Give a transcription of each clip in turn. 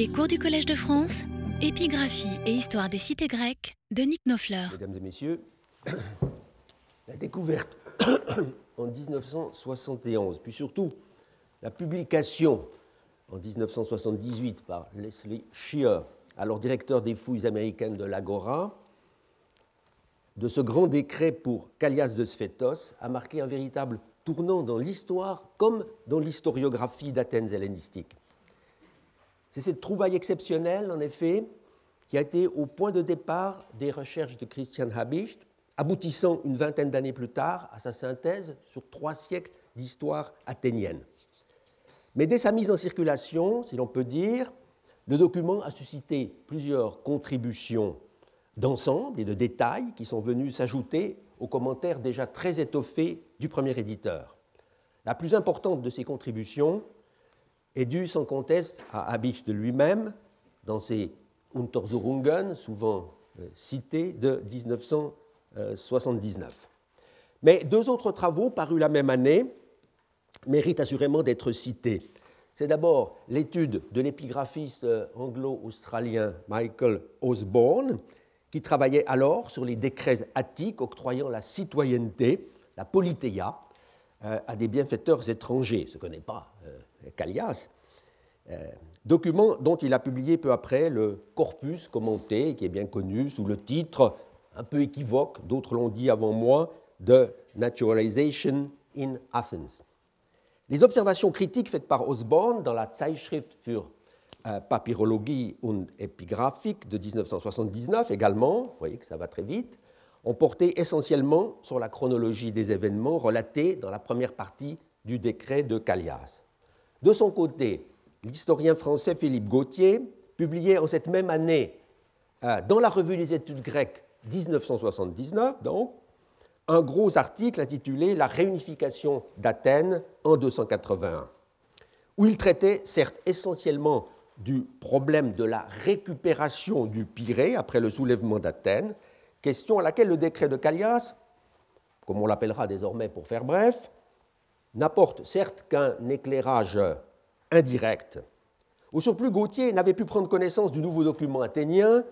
Les cours du Collège de France, épigraphie et histoire des cités grecques de Nick Nofleur. Mesdames et messieurs, la découverte en 1971, puis surtout la publication en 1978 par Leslie Shear, alors directeur des fouilles américaines de l'Agora, de ce grand décret pour Callias de Sphétos a marqué un véritable tournant dans l'histoire comme dans l'historiographie d'Athènes hellénistique. C'est cette trouvaille exceptionnelle, en effet, qui a été au point de départ des recherches de Christian Habicht, aboutissant une vingtaine d'années plus tard à sa synthèse sur trois siècles d'histoire athénienne. Mais dès sa mise en circulation, si l'on peut dire, le document a suscité plusieurs contributions d'ensemble et de détails qui sont venus s'ajouter aux commentaires déjà très étoffés du premier éditeur. La plus importante de ces contributions est due sans conteste à Habicht lui-même dans ses Untersuchungen, souvent euh, cités, de 1979. Mais deux autres travaux parus la même année méritent assurément d'être cités. C'est d'abord l'étude de l'épigraphiste anglo-australien Michael Osborne, qui travaillait alors sur les décrets attiques octroyant la citoyenneté, la politéia, euh, à des bienfaiteurs étrangers, pas euh, Callias, euh, document dont il a publié peu après le corpus commenté, qui est bien connu sous le titre un peu équivoque, d'autres l'ont dit avant moi, de Naturalization in Athens. Les observations critiques faites par Osborne dans la Zeitschrift für Papyrologie und Epigraphik de 1979 également, vous voyez que ça va très vite, ont porté essentiellement sur la chronologie des événements relatés dans la première partie du décret de Callias. De son côté, l'historien français Philippe Gauthier publiait en cette même année, euh, dans la revue des études grecques 1979, donc, un gros article intitulé La réunification d'Athènes en 281, où il traitait certes essentiellement du problème de la récupération du Pirée après le soulèvement d'Athènes, question à laquelle le décret de Callias, comme on l'appellera désormais pour faire bref, n'apporte certes qu'un éclairage indirect. Au surplus, Gauthier n'avait pu prendre connaissance du nouveau document athénien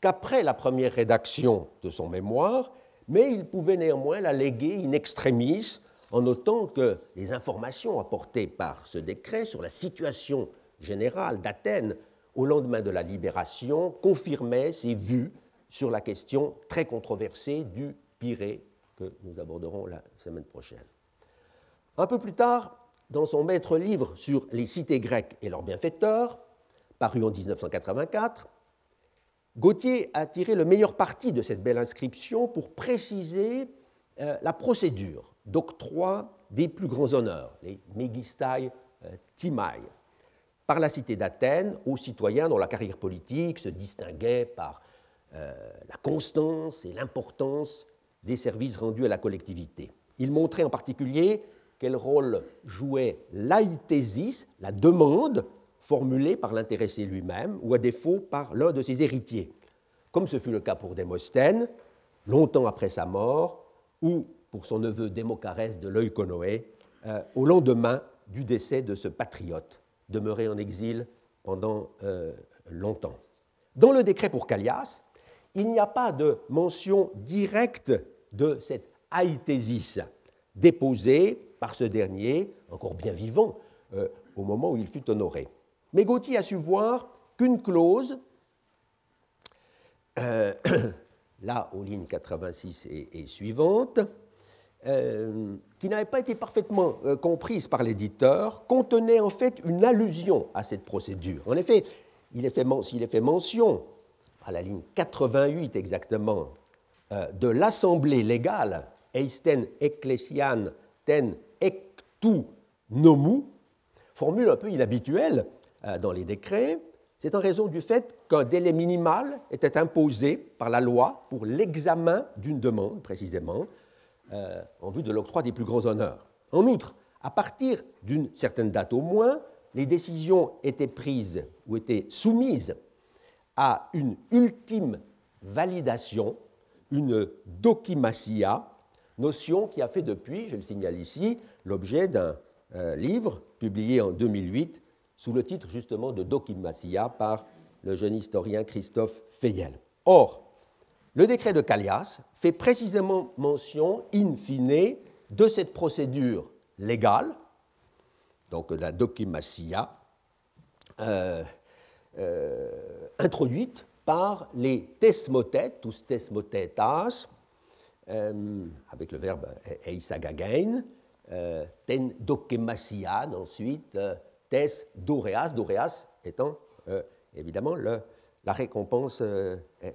qu'après la première rédaction de son mémoire, mais il pouvait néanmoins la léguer in extremis en notant que les informations apportées par ce décret sur la situation générale d'Athènes au lendemain de la libération confirmaient ses vues sur la question très controversée du Pirée que nous aborderons la semaine prochaine. Un peu plus tard, dans son maître livre sur les cités grecques et leurs bienfaiteurs, paru en 1984, Gauthier a tiré le meilleur parti de cette belle inscription pour préciser euh, la procédure d'octroi des plus grands honneurs, les Megistai euh, Timai, par la cité d'Athènes aux citoyens dont la carrière politique se distinguait par euh, la constance et l'importance des services rendus à la collectivité. Il montrait en particulier quel rôle jouait l'aïtésis, la demande formulée par l'intéressé lui-même ou à défaut par l'un de ses héritiers, comme ce fut le cas pour Démosthène, longtemps après sa mort, ou pour son neveu Démocarès de l'Oikonoé, euh, au lendemain du décès de ce patriote, demeuré en exil pendant euh, longtemps. Dans le décret pour Callias, il n'y a pas de mention directe de cette aïtésis déposée par ce dernier, encore bien vivant, euh, au moment où il fut honoré. Mais Gauthier a su voir qu'une clause, euh, là aux lignes 86 et, suivantes, euh, qui n'avait pas été parfaitement comprise par l'éditeur, contenait en fait une allusion à cette procédure. En effet, il est fait, est fait mention, à la ligne 88 exactement, de l'assemblée légale, Eisten Ecclesian ten ectu nomu, formule un peu inhabituelle euh, dans les décrets, c'est en raison du fait qu'un délai minimal était imposé par la loi pour l'examen d'une demande, précisément, euh, en vue de l'octroi des plus grands honneurs. En outre, à partir d'une certaine date au moins, les décisions étaient prises ou étaient soumises à une ultime validation, une dokimasia, notion qui a fait depuis, je le signale ici, l'objet d'un euh, livre publié en 2008 sous le titre justement de Dokimasia par le jeune historien Christophe Feyel. Or, le décret de Callias fait précisément mention, in fine, de cette procédure légale, donc la dokimasia, euh, euh, introduite par les tesmotet, tous tesmotetas, euh, avec le verbe eisagagain, euh, ten dokemasian ensuite, euh, tes doreas, doreas étant évidemment la récompense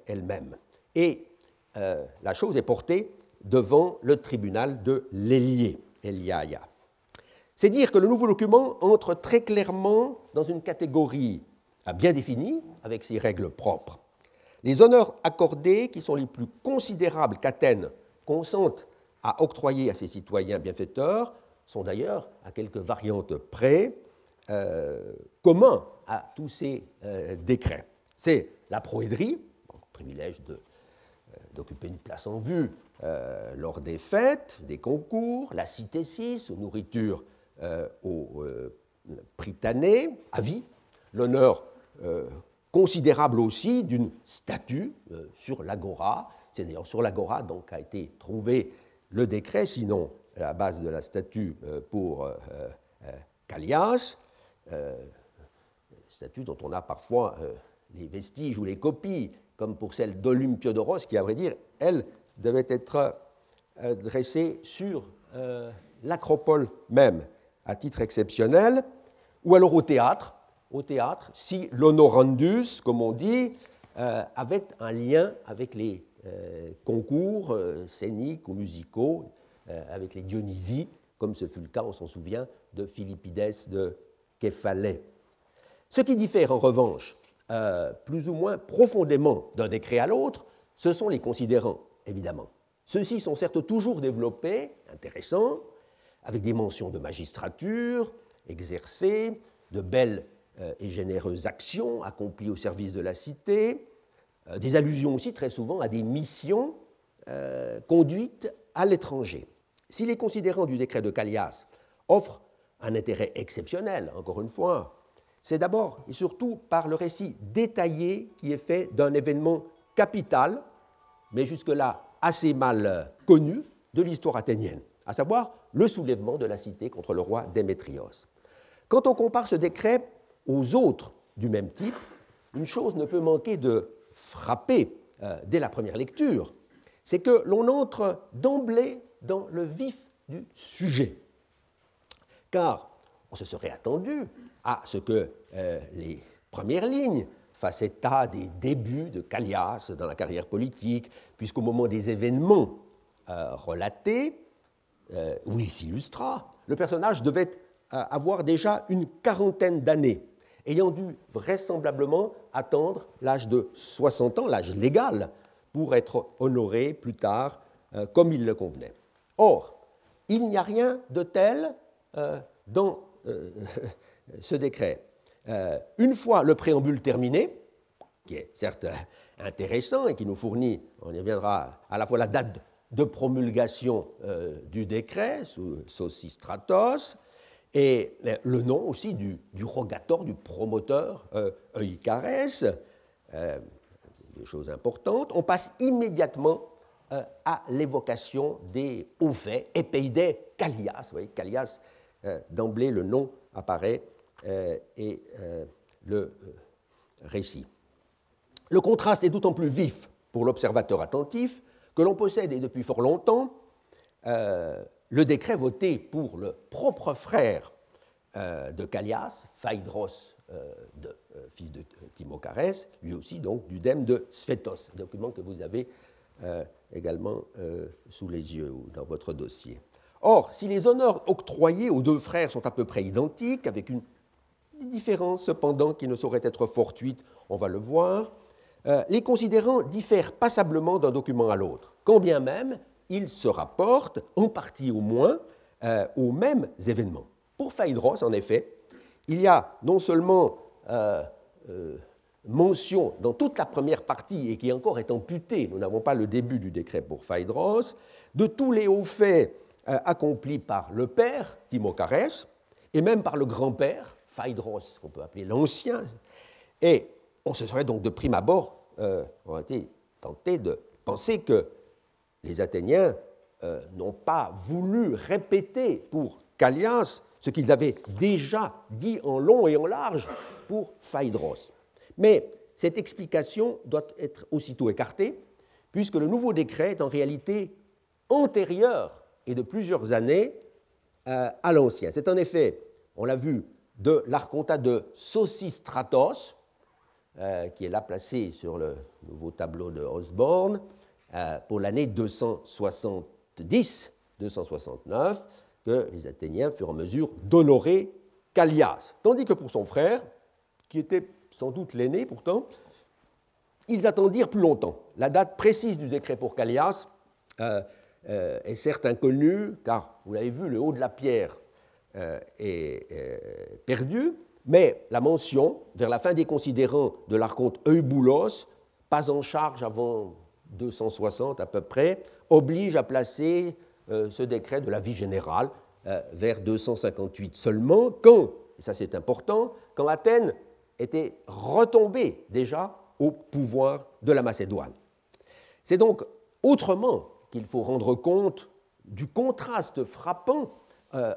elle-même. Et la chose est portée devant le tribunal de l'Élié, Eliaya. C'est dire que le nouveau document entre très clairement dans une catégorie bien définie, avec ses règles propres. Les honneurs accordés, qui sont les plus considérables qu'Athènes consente à octroyer à ses citoyens bienfaiteurs, sont d'ailleurs, à quelques variantes près, euh, communs à tous ces euh, décrets. C'est la proédrie, privilège euh, d'occuper une place en vue lors des fêtes, des concours, la citécis, aux nourritures aux pritanées, à vie, l'honneur considérable aussi d'une statue sur l'agora, c'est d'ailleurs sur l'agora donc a été trouvé le décret, sinon la base de la statue euh, pour euh, euh, Callias, statue dont on a parfois les vestiges ou les copies, comme pour celle d'Olympiodoros, qui, à vrai dire, elle devait être dressée sur l'acropole même, à titre exceptionnel, ou alors au théâtre, au théâtre, si l'honorandus, comme on dit, avait un lien avec les concours euh, scéniques ou musicaux euh, avec les Dionysies, comme ce fut le cas, on s'en souvient, de Philippides de Képhalais. Ce qui diffère en revanche plus ou moins profondément d'un décret à l'autre, ce sont les considérants, évidemment. Ceux-ci sont certes toujours développés, intéressants, avec des mentions de magistrature exercées, de belles et généreuses actions accomplies au service de la cité, euh, des allusions aussi très souvent à des missions euh, conduites à l'étranger. Si les considérants du décret de Callias offrent un intérêt exceptionnel, encore une fois, c'est d'abord et surtout par le récit détaillé qui est fait d'un événement capital, mais jusque-là assez mal connu, de l'histoire athénienne, à savoir le soulèvement de la cité contre le roi Démétrios. Quand on compare ce décret aux autres du même type, une chose ne peut manquer de frappé euh, dès la première lecture, c'est que l'on entre d'emblée dans le vif du sujet. Car on se serait attendu à ce que euh, les premières lignes fassent état des débuts de Callias dans la carrière politique, puisqu'au moment des événements euh, relatés, où il s'illustra, le personnage devait avoir déjà une quarantaine d'années ayant dû vraisemblablement attendre l'âge de 60 ans, l'âge légal, pour être honoré plus tard euh, comme il le convenait. Or, il n'y a rien de tel euh, dans euh, ce décret. une fois le préambule terminé, qui est certes intéressant et qui nous fournit, on y reviendra, à la fois la date de promulgation du décret sous Sosistratos, et le nom aussi du, rogator, du promoteur euh, euh, des choses importantes. On passe immédiatement euh, à l'évocation des hauts faits, Epeide Callias. Vous voyez, Callias, euh, d'emblée, le nom apparaît et le récit. Le contraste est d'autant plus vif pour l'observateur attentif que l'on possède, et depuis fort longtemps, le décret voté pour le propre frère euh, de Callias, Phaedros, euh, euh, fils de Timochares, lui aussi donc du dème de Sphétos, document que vous avez également sous les yeux ou dans votre dossier. Or, si les honneurs octroyés aux deux frères sont à peu près identiques, avec une différence cependant qui ne saurait être fortuite, on va le voir, les considérants diffèrent passablement d'un document à l'autre, quand bien même ils se rapportent, en partie au moins, euh, aux mêmes événements. Pour Phaedros, en effet, il y a non seulement euh, euh, mention dans toute la première partie, et qui encore est amputée, nous n'avons pas le début du décret pour Phaedros, de tous les hauts faits accomplis par le père, Timochares, et même par le grand-père, Phaedros, qu'on peut appeler l'ancien. Et on se serait donc de prime abord été tenté de penser que les Athéniens euh, n'ont pas voulu répéter pour Callias ce qu'ils avaient déjà dit en long et en large pour Phaedros. Mais cette explication doit être aussitôt écartée, puisque le nouveau décret est en réalité antérieur et de plusieurs années euh, à l'ancien. C'est en effet, on l'a vu, de l'archontat de Sosistratos, euh, qui est là placé sur le nouveau tableau de Osborne, euh, pour l'année 270-269, que les Athéniens furent en mesure d'honorer Callias. Tandis que pour son frère, qui était sans doute l'aîné pourtant, ils attendirent plus longtemps. La date précise du décret pour Callias euh, est certes inconnue, car vous l'avez vu, le haut de la pierre est perdu, mais la mention, vers la fin des considérants de l'archonte Euboulos, pas en charge avant 260 à peu près, oblige à placer euh, ce décret de la vie générale euh, vers 258 seulement, quand, ça c'est important, quand Athènes était retombée déjà au pouvoir de la Macédoine. C'est donc autrement qu'il faut rendre compte du contraste frappant euh,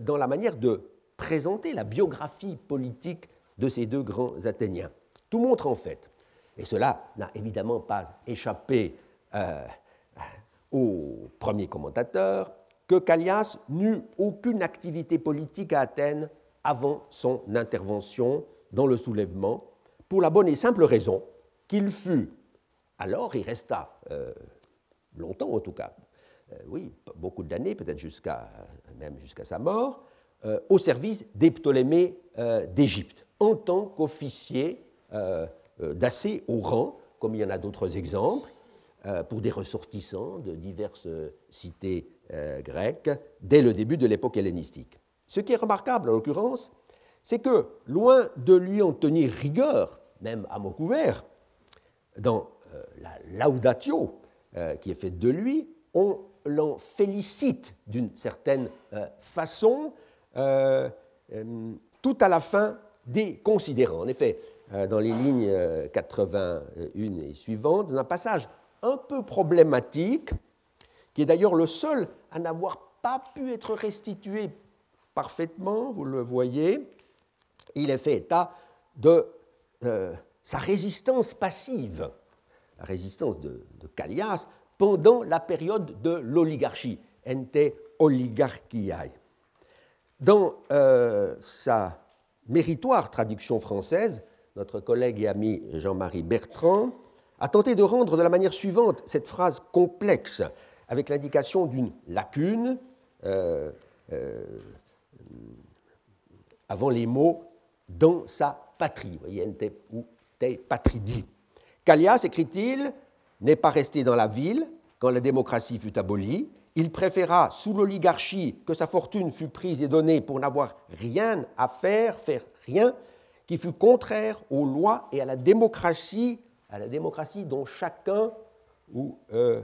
dans la manière de présenter la biographie politique de ces deux grands Athéniens. Tout montre en fait, et cela n'a évidemment pas échappé euh, aux premiers commentateurs, que Callias n'eut aucune activité politique à Athènes avant son intervention dans le soulèvement, pour la bonne et simple raison qu'il fut, alors il resta euh, longtemps en tout cas, euh, oui, beaucoup d'années, peut-être même jusqu'à sa mort, euh, au service des Ptolémées d'Égypte, en tant qu'officier d'assez haut rang, comme il y en a d'autres exemples, pour des ressortissants de diverses cités grecques dès le début de l'époque hellénistique. Ce qui est remarquable en l'occurrence, c'est que, loin de lui en tenir rigueur, même à mot couvert, dans la laudatio qui est faite de lui, on l'en félicite d'une certaine façon euh, euh, tout à la fin des considérants. En effet, euh, dans les lignes 81 et suivantes, dans un passage un peu problématique, qui est d'ailleurs le seul à n'avoir pas pu être restitué parfaitement, vous le voyez, il est fait état de sa résistance passive, la résistance de, de Callias, pendant la période de l'oligarchie, ente oligarchiae. Dans euh, sa méritoire traduction française, notre collègue et ami Jean-Marie Bertrand a tenté de rendre de la manière suivante cette phrase complexe, avec l'indication d'une lacune euh, euh, avant les mots dans sa patrie. Voyez, ou te patridi. Callias, écrit-il, n'est pas resté dans la ville quand la démocratie fut abolie, il préféra, sous l'oligarchie, que sa fortune fût prise et donnée pour n'avoir rien à faire, faire rien, qui fût contraire aux lois et à la démocratie, à la démocratie dont chacun euh,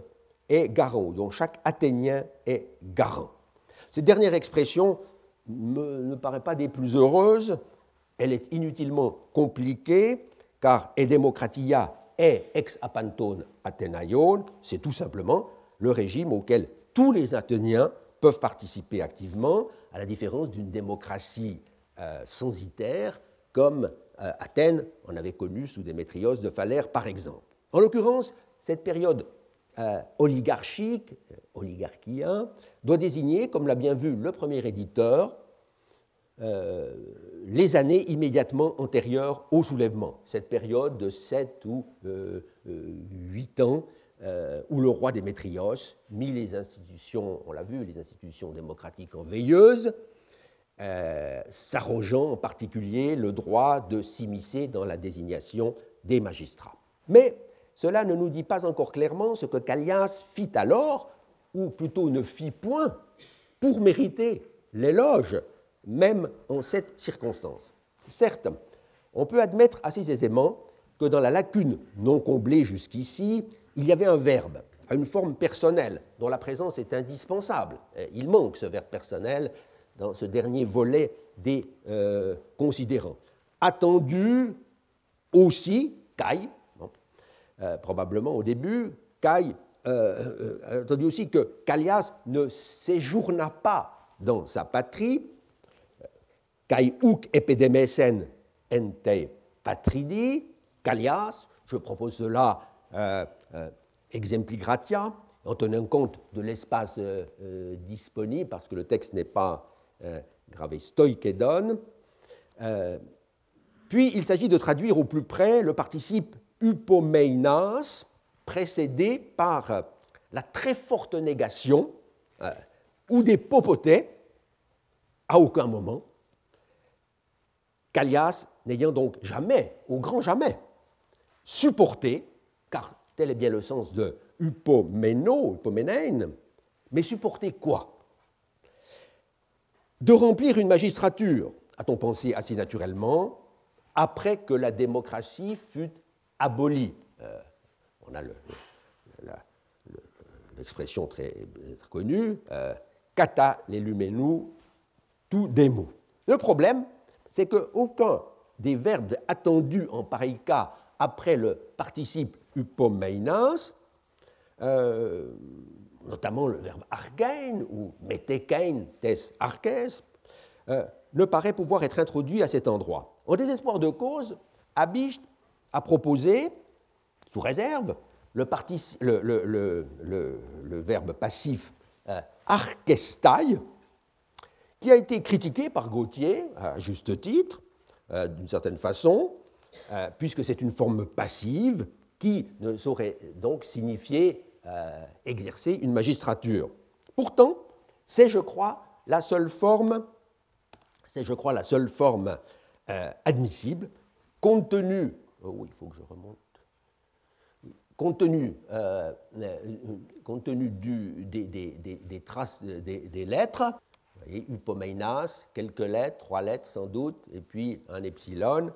est garant, dont chaque Athénien est garant. Cette dernière expression ne paraît pas des plus heureuses, elle est inutilement compliquée, car e democratia est ex apantone Athénaion, c'est tout simplement le régime auquel tous les Athéniens peuvent participer activement, à la différence d'une démocratie euh, censitaire comme euh, Athènes en avait connu sous Démétrios de Phalère, par exemple. En l'occurrence, cette période euh, oligarchique, oligarchien, doit désigner, comme l'a bien vu le premier éditeur, les années immédiatement antérieures au soulèvement, cette période de 7 ou 8 ans euh, où le roi Démétrios mit les institutions, on l'a vu, les institutions démocratiques en veilleuse, euh, s'arrogeant en particulier le droit de s'immiscer dans la désignation des magistrats. Mais cela ne nous dit pas encore clairement ce que Callias fit alors, ou plutôt ne fit point, pour mériter l'éloge, même en cette circonstance. Certes, on peut admettre assez aisément que dans la lacune non comblée jusqu'ici, il y avait un verbe à une forme personnelle dont la présence est indispensable. Il manque ce verbe personnel dans ce dernier volet des considérants. Attendu aussi, Caille, probablement au début, Caille attendu aussi que Callias ne séjourna pas dans sa patrie, Kai uk epidemesen ente patridi, Callias, je propose cela euh, euh, exempligratia, en tenant compte de l'espace euh, euh, disponible, parce que le texte n'est pas gravé stoikedon. puis il s'agit de traduire au plus près le participe upomeinas, précédé par la très forte négation ou des popotés, à aucun moment, Callias n'ayant donc jamais, au grand jamais, supporté, car tel est bien le sens de upomeno, upomenein, mais supporter quoi? De remplir une magistrature, a-t-on pensé assez naturellement, après que la démocratie fut abolie. Euh, on a l'expression très, connue, euh, kata l'elumenu tout démo. Le problème, c'est qu'aucun des verbes attendus en pareil cas après le participe upomeinas, euh, notamment le verbe argein ou metekein tes arches, euh, ne paraît pouvoir être introduit à cet endroit. En désespoir de cause, Abicht a proposé, sous réserve, le, verbe passif euh, qui a été critiqué par Gauthier, à juste titre, euh, d'une certaine façon, euh, puisque c'est une forme passive qui ne saurait donc signifier euh, exercer une magistrature. Pourtant, c'est, je crois, la seule forme, c'est, je crois, la seule forme admissible, compte tenu, oh il faut que je remonte, compte tenu, du, des, traces des lettres, voyez, upomeinas, quelques lettres, trois lettres sans doute, et puis un epsilon.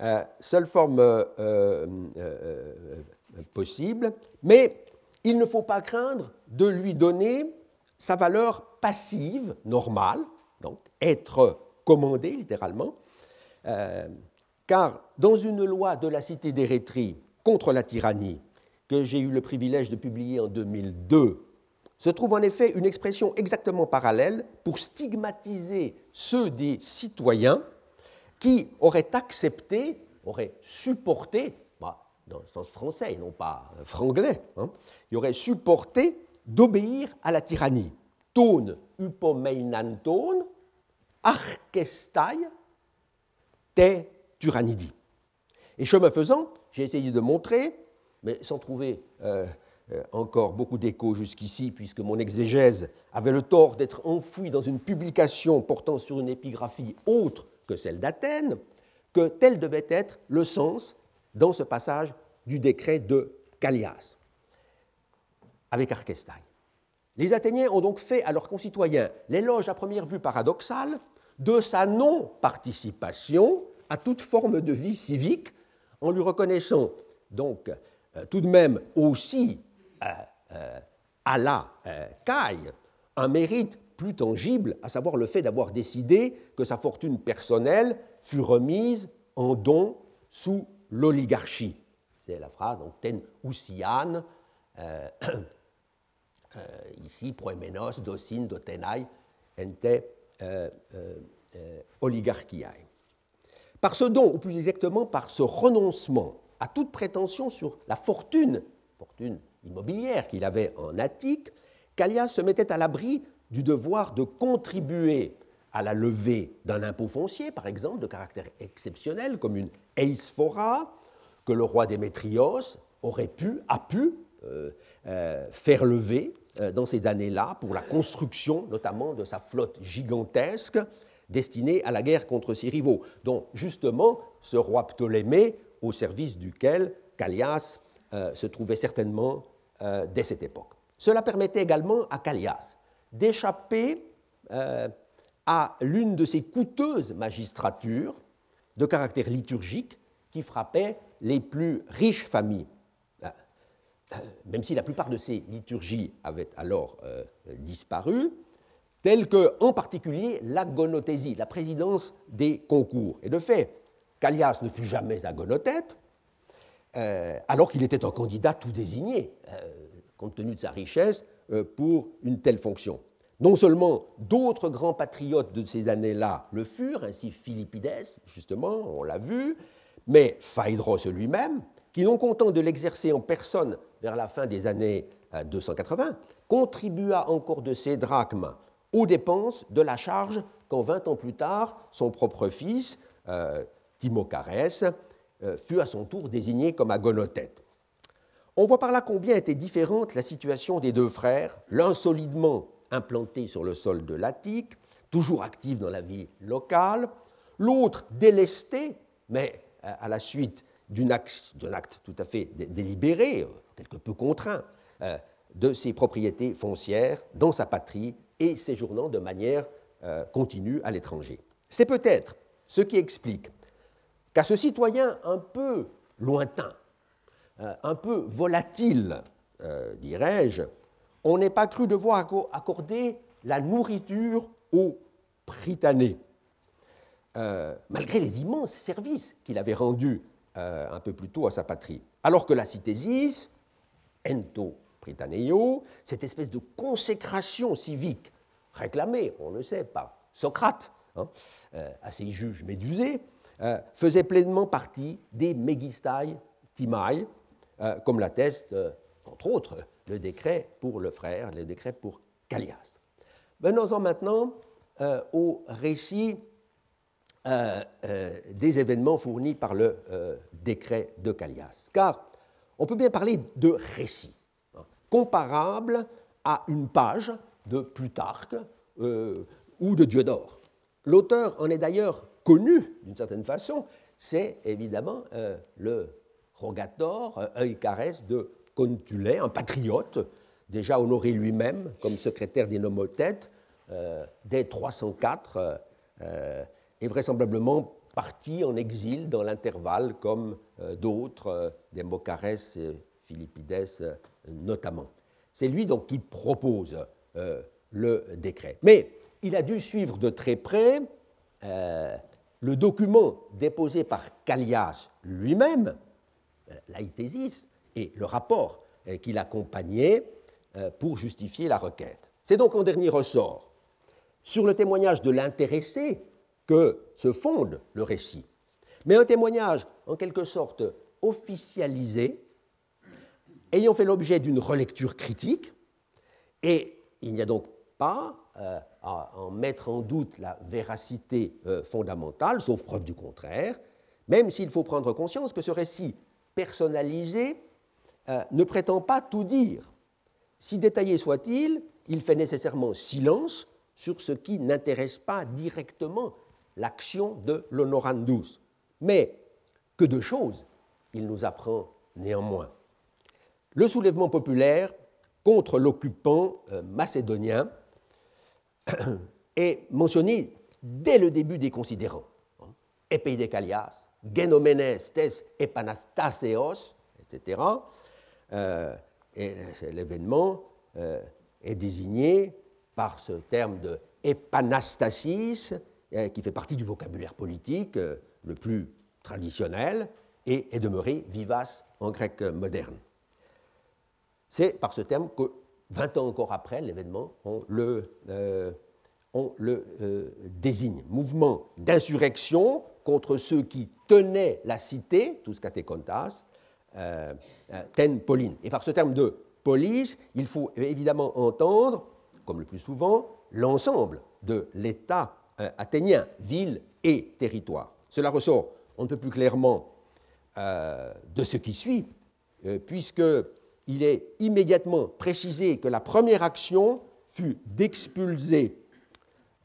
Euh, seule forme euh, euh, possible, mais il ne faut pas craindre de lui donner sa valeur passive, normale, donc être commandé littéralement, car dans une loi de la cité d'Érythrée contre la tyrannie, que j'ai eu le privilège de publier en 2002 se trouve en effet une expression exactement parallèle pour stigmatiser ceux des citoyens qui auraient accepté, auraient supporté, dans le sens français et non pas franglais, hein, qui auraient supporté d'obéir à la tyrannie. Tone upomeinanton, archestai te tyrannidi. Et chemin faisant, j'ai essayé de montrer, mais sans trouver euh, euh, encore beaucoup d'échos jusqu'ici, puisque mon exégèse avait le tort d'être enfoui dans une publication portant sur une épigraphie autre que celle d'Athènes, que tel devait être le sens dans ce passage du décret de Callias, avec Archestai. Les Athéniens ont donc fait à leurs concitoyens l'éloge à première vue paradoxale de sa non-participation à toute forme de vie civique, en lui reconnaissant donc euh, tout de même aussi euh, euh, à la caille un mérite plus tangible, à savoir le fait d'avoir décidé que sa fortune personnelle fut remise en don sous l'oligarchie. C'est la phrase, donc ten ousian, ici proemenos, docin, dotenai, ente euh, oligarchiae. Par ce don, ou plus exactement par ce renoncement à toute prétention sur la fortune, fortune immobilière qu'il avait en Attique, Callias se mettait à l'abri du devoir de contribuer à la levée d'un impôt foncier, par exemple, de caractère exceptionnel, comme une eisphora, que le roi Démétrios aurait pu, a pu euh, euh, faire lever euh, dans ces années-là pour la construction notamment de sa flotte gigantesque destinée à la guerre contre ses rivaux, dont justement ce roi Ptolémée, au service duquel Callias se trouvait certainement dès cette époque. Cela permettait également à Callias d'échapper à l'une de ces coûteuses magistratures de caractère liturgique qui frappaient les plus riches familles. Euh, même si la plupart de ces liturgies avaient alors disparu, tels que, en particulier, l'agonothésie, la présidence des concours. Et de fait, Callias ne fut jamais agonothète, euh, alors qu'il était un candidat tout désigné, euh, compte tenu de sa richesse, euh, pour une telle fonction. Non seulement d'autres grands patriotes de ces années-là le furent, ainsi Philippides, justement, on l'a vu, mais Phaédros lui-même, qui, non content de l'exercer en personne vers la fin des années 280, contribua encore de ses drachmes aux dépenses de la charge quand, vingt ans plus tard, son propre fils, euh, euh, fut à son tour désigné comme agonothète. On voit par là combien était différente la situation des deux frères, l'un solidement implanté sur le sol de l'Attique, toujours actif dans la vie locale, l'autre délesté, mais euh, à la suite d'un acte, tout à fait délibéré, euh, quelque peu contraint, de ses propriétés foncières dans sa patrie et séjournant de manière continue à l'étranger. C'est peut-être ce qui explique qu'à ce citoyen un peu lointain, euh, un peu volatile, euh, dirais-je, on n'est pas cru devoir accorder la nourriture aux Prytanée, euh, malgré les immenses services qu'il avait rendus un peu plus tôt à sa patrie. Alors que la citésis, ento Prytaneio, cette espèce de consécration civique réclamée, on le sait, par Socrate, hein, à ses juges médusés, euh, faisait pleinement partie des Megistai Timai, euh, comme l'atteste, euh, entre autres, le décret pour le frère, le décret pour Callias. Venons-en maintenant au récit des événements fournis par le décret de Callias. Car on peut bien parler de récit, hein, comparable à une page de Plutarque ou de Diodore. L'auteur en est d'ailleurs connu d'une certaine façon, c'est évidemment euh, le rogator, euh, œil de Contulé, un patriote, déjà honoré lui-même comme secrétaire des nomothètes euh, dès 304, et vraisemblablement parti en exil dans l'intervalle, comme d'autres, des Mocarès et Philippides notamment. C'est lui donc qui propose le décret. Mais il a dû suivre de très près le document déposé par Callias lui-même, euh, l'Aïtésis, et le rapport euh, qui l'accompagnait euh, pour justifier la requête. C'est donc en dernier ressort sur le témoignage de l'intéressé que se fonde le récit, mais un témoignage en quelque sorte officialisé, ayant fait l'objet d'une relecture critique, et il n'y a donc pas euh, à en mettre en doute la véracité fondamentale, sauf preuve du contraire, même s'il faut prendre conscience que ce récit personnalisé euh, ne prétend pas tout dire. Si détaillé soit-il, il fait nécessairement silence sur ce qui n'intéresse pas directement l'action de l'honorandus. Mais que de choses il nous apprend néanmoins. Le soulèvement populaire contre l'occupant macédonien est mentionné dès le début des considérants. Epeidekalias, Genomenes tes epanastaseos, etc. Euh, et l'événement euh, est désigné par ce terme de epanastasis, euh, qui fait partie du vocabulaire politique le plus traditionnel et est demeuré vivace en grec moderne. C'est par ce terme que 20 ans encore après l'événement, on le, désigne. Mouvement d'insurrection contre ceux qui tenaient la cité, tous catécontas, euh, ten Pauline. Et par ce terme de police, il faut évidemment entendre, comme le plus souvent, l'ensemble de l'État athénien, ville et territoire. Cela ressort on ne peut plus clairement de ce qui suit, puisque il est immédiatement précisé que la première action fut d'expulser,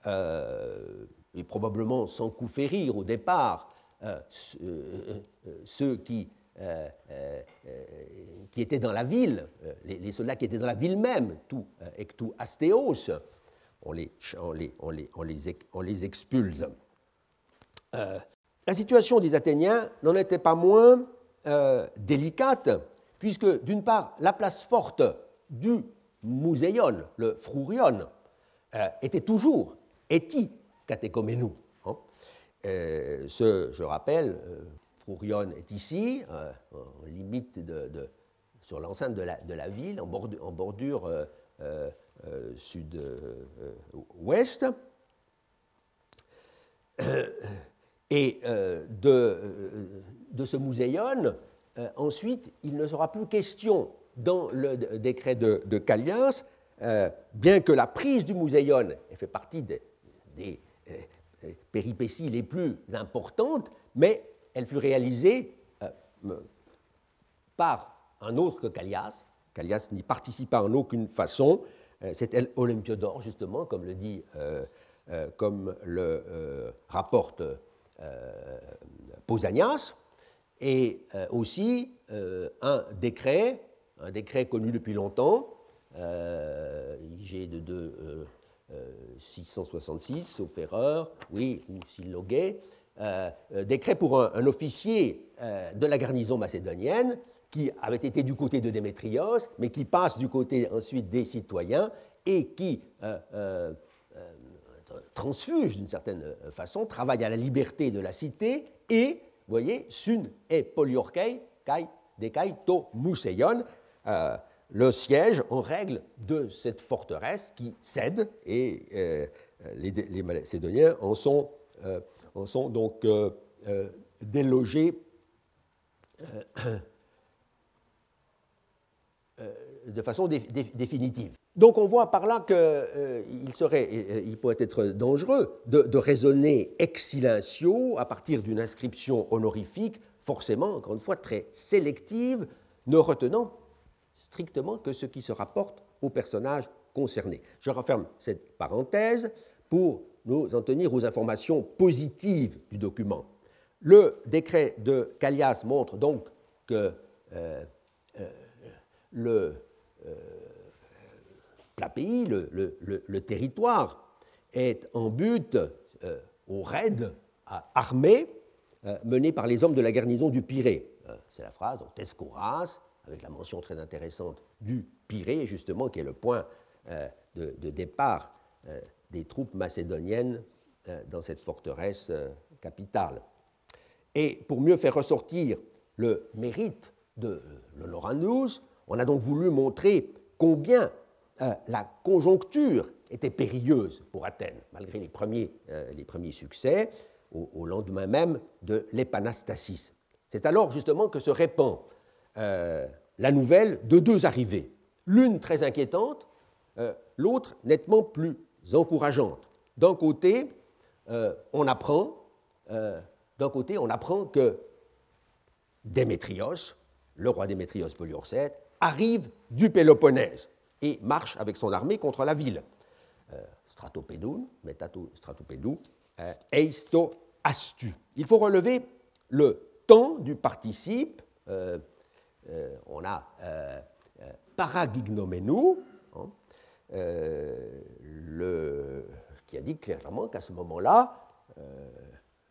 euh, et probablement sans coup férir au départ, euh, euh, ceux qui, étaient dans la ville, les, soldats qui étaient dans la ville même, tout ectu astéos, on les, on les, on les, on les, expulse. la situation des Athéniens n'en était pas moins délicate puisque d'une part, la place forte du Muséion, le Frourion, était toujours eti catéchoménou. Hein. ce, je rappelle, Fourion est ici, en limite sur l'enceinte de la, ville, en bordure, sud-ouest. Et de, ce muséon, ensuite, il ne sera plus question dans le décret de, de euh, bien que la prise du muséon ait fait partie des, euh, péripéties les plus importantes, mais elle fut réalisée euh, par un autre que Callias. Callias n'y participa en aucune façon. C'est Olympiodore, justement, comme le dit, comme le rapporte Pausanias, et aussi un décret un décret connu depuis longtemps, euh, IG de, 666, euh, euh, sauf erreur, oui, ou Siloguet, euh, décret pour un, officier de la garnison macédonienne qui avait été du côté de Démétrios, mais qui passe du côté ensuite des citoyens et qui transfuge d'une certaine façon, travaille à la liberté de la cité et, vous voyez, sun et poliorkei kai dekai to museion, euh, le siège en règle de cette forteresse qui cède et euh, les, Macédoniens en sont, euh, sont donc délogés de façon définitive. Donc on voit par là qu'il serait, il pourrait être dangereux de, raisonner ex silencio à partir d'une inscription honorifique, forcément, encore une fois, très sélective, ne retenant strictement que ce qui se rapporte au personnage concerné. Je referme cette parenthèse pour nous en tenir aux informations positives du document. Le décret de Callias montre donc que euh, euh, le, euh, pays, le, territoire, est en but au raid armé mené par les hommes de la garnison du Pirée. C'est la phrase, donc Tescoras, avec la mention très intéressante du Pirée, justement, qui est le point de, départ des troupes macédoniennes euh, dans cette forteresse capitale. Et pour mieux faire ressortir le mérite de l'Oranus, on a donc voulu montrer combien la conjoncture était périlleuse pour Athènes, malgré les premiers, les premiers succès, au, lendemain même de l'épanastasis. C'est alors justement que se répand euh, la nouvelle de deux arrivées, l'une très inquiétante, euh, l'autre nettement plus encourageante. D'un côté, euh, on apprend, d'un côté, on apprend que Démétrios, le roi Démétrios Poliorcète, arrive du Péloponnèse et marche avec son armée contre la ville. Stratopédoun, metato stratopédou, eisto astu. Il faut relever le temps du participe euh, on a euh, euh, paragignomenou, hein, qui indique clairement qu'à ce moment-là,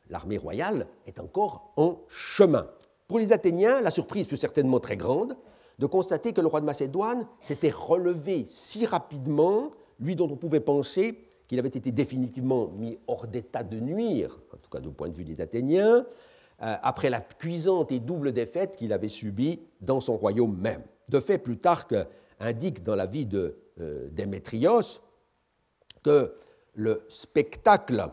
l'armée royale est encore en chemin. Pour les Athéniens, la surprise fut certainement très grande de constater que le roi de Macédoine s'était relevé si rapidement, lui dont on pouvait penser qu'il avait été définitivement mis hors d'état de nuire, en tout cas du point de vue des Athéniens, euh, après la cuisante et double défaite qu'il avait subie dans son royaume même. De fait, Plutarque indique dans la vie de euh, Démétrios que le spectacle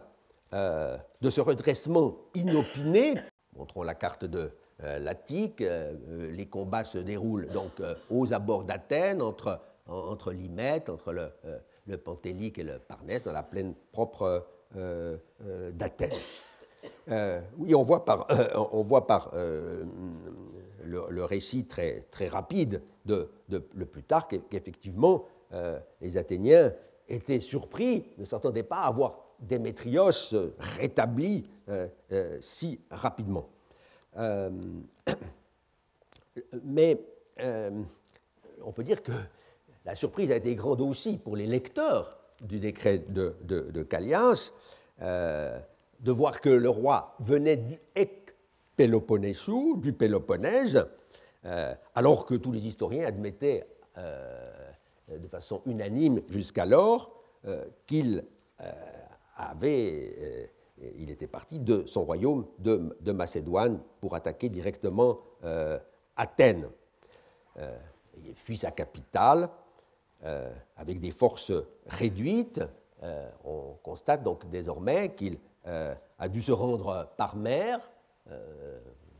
euh, de ce redressement inopiné, montrons la carte de l'Attique, les combats se déroulent donc aux abords d'Athènes, entre, entre l'Hymète, entre le, le Pantélique et le Parnès, dans la plaine propre d'Athènes. Euh, oui, on voit par, euh, on voit par euh, le, récit très, rapide de, le Plutarque qu'effectivement les Athéniens étaient surpris, ne s'entendaient pas à voir Démétrios rétabli si rapidement. mais on peut dire que la surprise a été grande aussi pour les lecteurs du décret de, de, de Callias de voir que le roi venait Du Péloponnèse, euh, alors que tous les historiens admettaient euh, de façon unanime jusqu'alors qu'il avait, il était parti de son royaume de, de Macédoine pour attaquer directement Athènes. il fuit sa capitale avec des forces réduites. on constate donc désormais qu'il a dû se rendre par mer,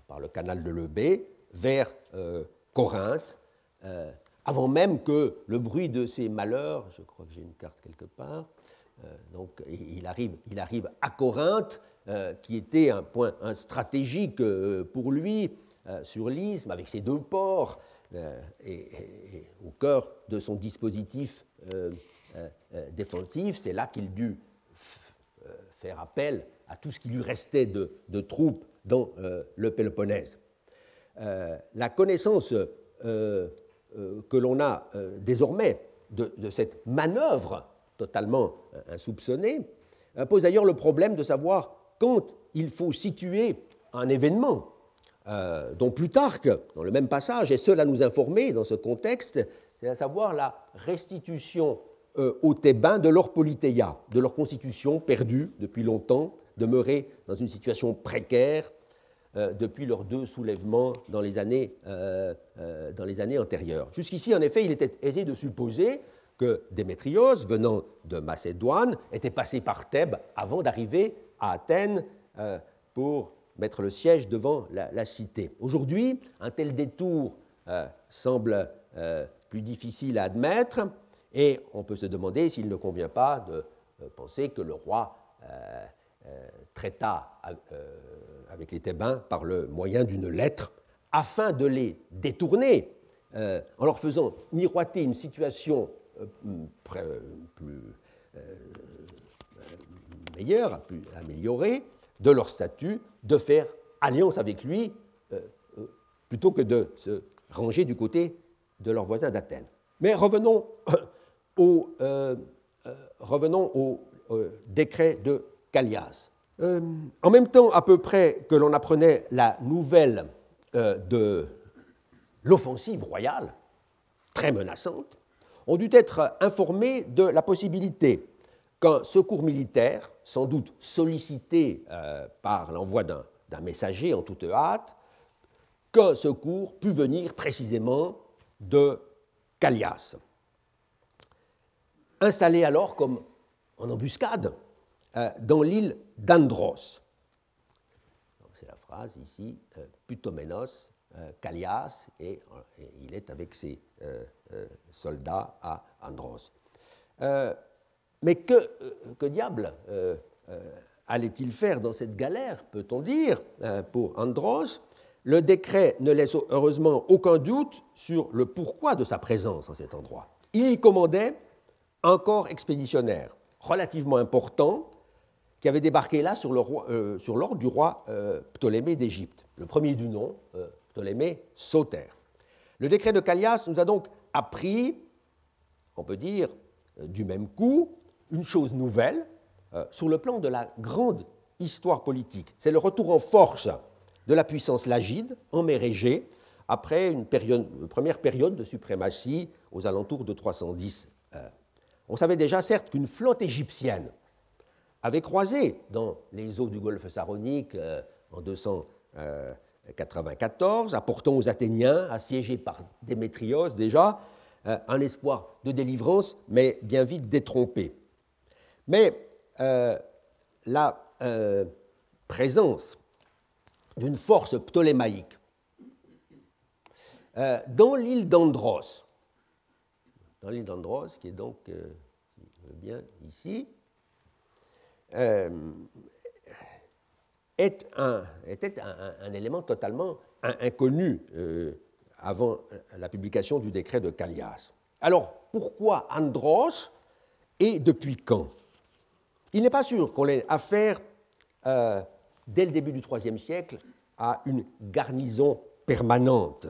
par le canal de Lebé, vers Corinthe, euh, avant même que le bruit de ses malheurs, je crois que j'ai une carte quelque part, euh, donc il arrive, il arrive à Corinthe, euh, qui était un point stratégique pour lui sur l'isthme, avec ses deux ports, et, au cœur de son dispositif défensif, c'est là qu'il dut faire appel à tout ce qui lui restait de troupes dans le Péloponnèse. la connaissance euh, euh, que l'on a euh, désormais de, cette manœuvre totalement insoupçonnée pose d'ailleurs le problème de savoir quand il faut situer un événement dont Plutarque, dans le même passage, est seul à nous informer dans ce contexte, c'est à savoir la restitution aux Thébains de leur polythéia, de leur constitution perdue depuis longtemps, demeurée dans une situation précaire, euh, depuis leurs deux soulèvements euh, euh, dans les années antérieures. Jusqu'ici, en effet, il était aisé de supposer que Démétrios, venant de Macédoine, était passé par Thèbes avant d'arriver à Athènes pour mettre le siège devant la, cité. Aujourd'hui, un tel détour semble plus difficile à admettre et on peut se demander s'il ne convient pas de penser que le roi traita avec les Thébains par le moyen d'une lettre, afin de les détourner, euh, en leur faisant miroiter une situation euh, euh, plus meilleure, plus améliorée de leur statut, de faire alliance avec lui plutôt que de se ranger du côté de leurs voisins d'Athènes. Mais revenons au, revenons au décret de Callias. Euh, en même temps, à peu près que l'on apprenait la nouvelle euh, de l'offensive royale, très menaçante, on dut être informé de la possibilité qu'un secours militaire, sans doute sollicité euh, par l'envoi d'un messager en toute hâte, qu'un secours pût venir précisément de Callias. Installé alors comme en embuscade euh, dans l'île d'Andros. C'est la phrase ici, euh, Putomenos, euh, Callias, et, il est avec ses soldats à Andros. mais que, que diable allait-il faire dans cette galère, peut-on dire, pour Andros? Le décret ne laisse heureusement aucun doute sur le pourquoi de sa présence en cet endroit. Il y commandait un corps expéditionnaire relativement important qui avait débarqué là sur l'ordre euh, du roi euh, Ptolémée d'Égypte, le premier du nom, euh, Ptolémée Sauter. Le décret de Callias nous a donc appris, on peut dire, du même coup, une chose nouvelle sur le plan de la grande histoire politique. C'est le retour en force de la puissance lagide en mer Égée après une, première période de suprématie aux alentours de 310. On savait déjà certes qu'une flotte égyptienne avait croisé dans les eaux du golfe Saronique euh, en 294, apportant aux Athéniens, assiégés par Démétrios déjà, euh, un espoir de délivrance, mais bien vite détrompé. Mais euh, la présence d'une force ptolémaïque dans l'île d'Andros, dans l'île d'Andros, qui est donc bien ici, euh, est un, était un, élément totalement inconnu euh, avant la publication du décret de Callias. Alors, pourquoi Andros et depuis quand? Il n'est pas sûr qu'on ait affaire, euh, dès le début du IIIe siècle, à une garnison permanente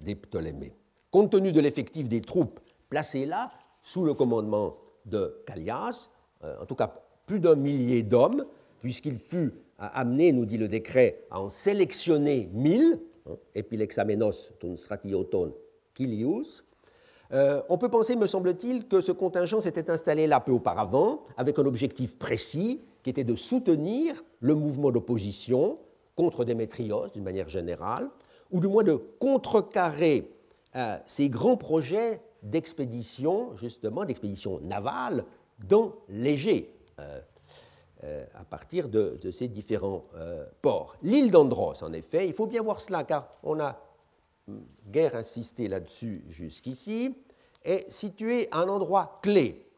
des Ptolémées. Compte tenu de l'effectif des troupes placées là, sous le commandement de Callias, en tout cas plus d'un millier d'hommes, puisqu'il fut amené, nous dit le décret, à en sélectionner mille, hein, epilexamenos ton stratioton kilius, on peut penser, me semble-t-il, que ce contingent s'était installé là peu auparavant, avec un objectif précis, qui était de soutenir le mouvement d'opposition contre Démétrios d'une manière générale, ou du moins de contrecarrer ces grands projets d'expédition, justement, d'expédition navale dans l'Égée, euh, euh, à partir de, ces différents euh, ports. L'île d'Andros, en effet, il faut bien voir cela, car on a hum, guère insisté là-dessus jusqu'ici, est située à un endroit clé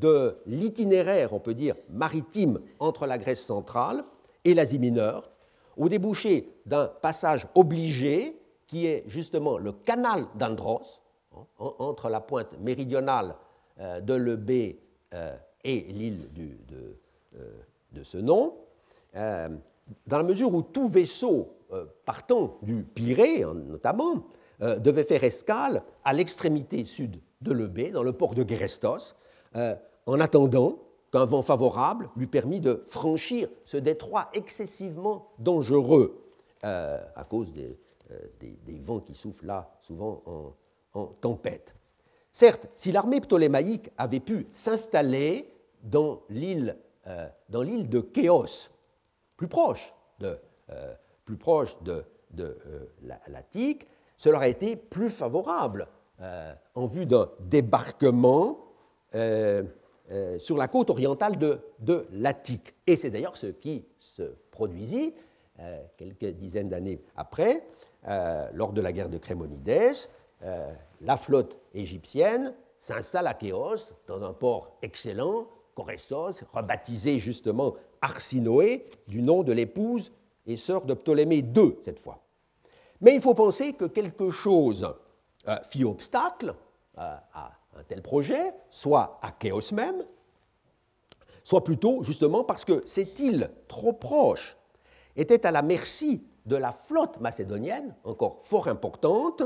de l'itinéraire, on peut dire, maritime entre la Grèce centrale et l'Asie mineure, au débouché d'un passage obligé qui est justement le canal d'Andros, entre la pointe méridionale de l'Ebé et l'île euh, de, ce nom, euh, dans la mesure où tout vaisseau euh, partant du Pirée, notamment, devait faire escale à l'extrémité sud de l'Eubée, dans le port de Gerestos, en attendant qu'un vent favorable lui permît de franchir ce détroit excessivement dangereux à cause des, vents qui soufflent là souvent en tempête. Certes, si l'armée ptolémaïque avait pu s'installer dans l'île euh, de Chéos, plus proche de, euh, euh, cela aurait été plus favorable en vue d'un débarquement sur la côte orientale de, de l'Attique. Et c'est d'ailleurs ce qui se produisit quelques dizaines d'années après, lors de la guerre de Crémonides. La flotte égyptienne s'installe à Chéos, dans un port excellent, Coressos, rebaptisé justement Arsinoé, du nom de l'épouse et sœur de Ptolémée II cette fois. Mais il faut penser que quelque chose euh, fit obstacle euh, à un tel projet, soit à Chéos même, soit plutôt justement parce que cette île trop proche était à la merci de la flotte macédonienne, encore fort importante,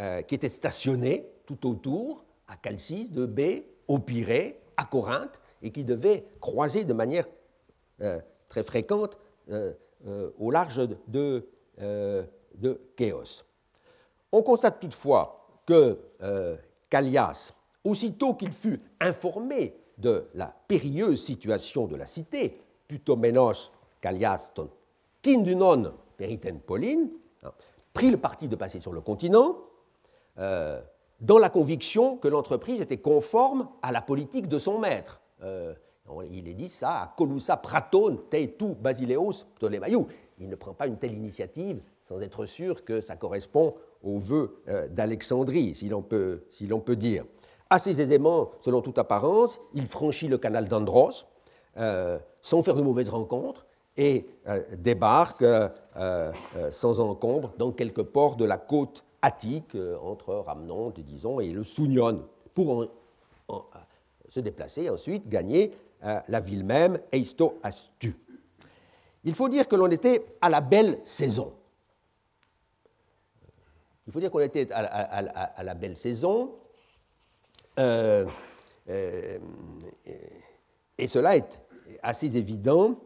euh, qui était stationnée tout autour, à Chalcis, de B, au Pirée, à Corinthe, et qui devait croiser de manière euh, très fréquente euh, au large de, de. On constate toutefois que Callias, aussitôt qu'il fut informé de la périlleuse situation de la cité, putomenos Callias ton kindunon periten Pauline, hein, prit le parti de passer sur le continent, dans la conviction que l'entreprise était conforme à la politique de son maître, euh, il est dit ça à Colusa Praton Teitu Basileus Ptolemaiou. Il ne prend pas une telle initiative sans être sûr que ça correspond aux vœux euh, d'Alexandrie, si l'on peut, si peut, dire. Assez aisément, selon toute apparence, il franchit le canal d'Andros euh, sans faire de mauvaises rencontres et débarque sans encombre dans quelques ports de la côte attique entre Ramnonte, disons, et le Sounion pour en, se déplacer et ensuite gagner euh, la ville même, Eisto Astu. Il faut dire que l'on était à la belle saison. Il faut dire qu'on était à, la belle saison. Euh, euh, et cela est assez évident.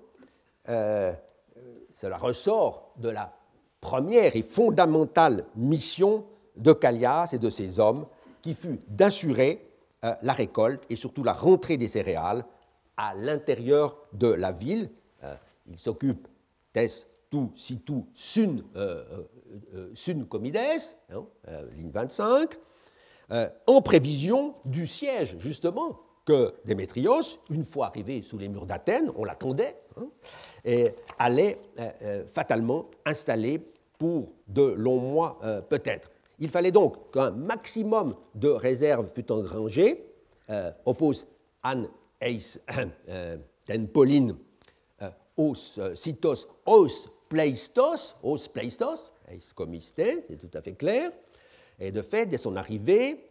cela ressort de la première et fondamentale mission de Callias et de ses hommes, qui fut d'assurer euh, la récolte et surtout la rentrée des céréales à l'intérieur de la ville. Euh, il s'occupe tes tout situ sun, euh, sun comides, hein, ligne 25, en prévision du siège justement que Démétrios, une fois arrivé sous les murs d'Athènes, on l'attendait, hein, allait fatalement installer pour de longs mois peut-être. Il fallait donc qu'un maximum de réserves fût engrangé, euh, oppose an eis euh, ten Pauline euh, os citos os pleistos, os pleistos, eis comiste, c'est tout à fait clair. Et de fait, dès son arrivée,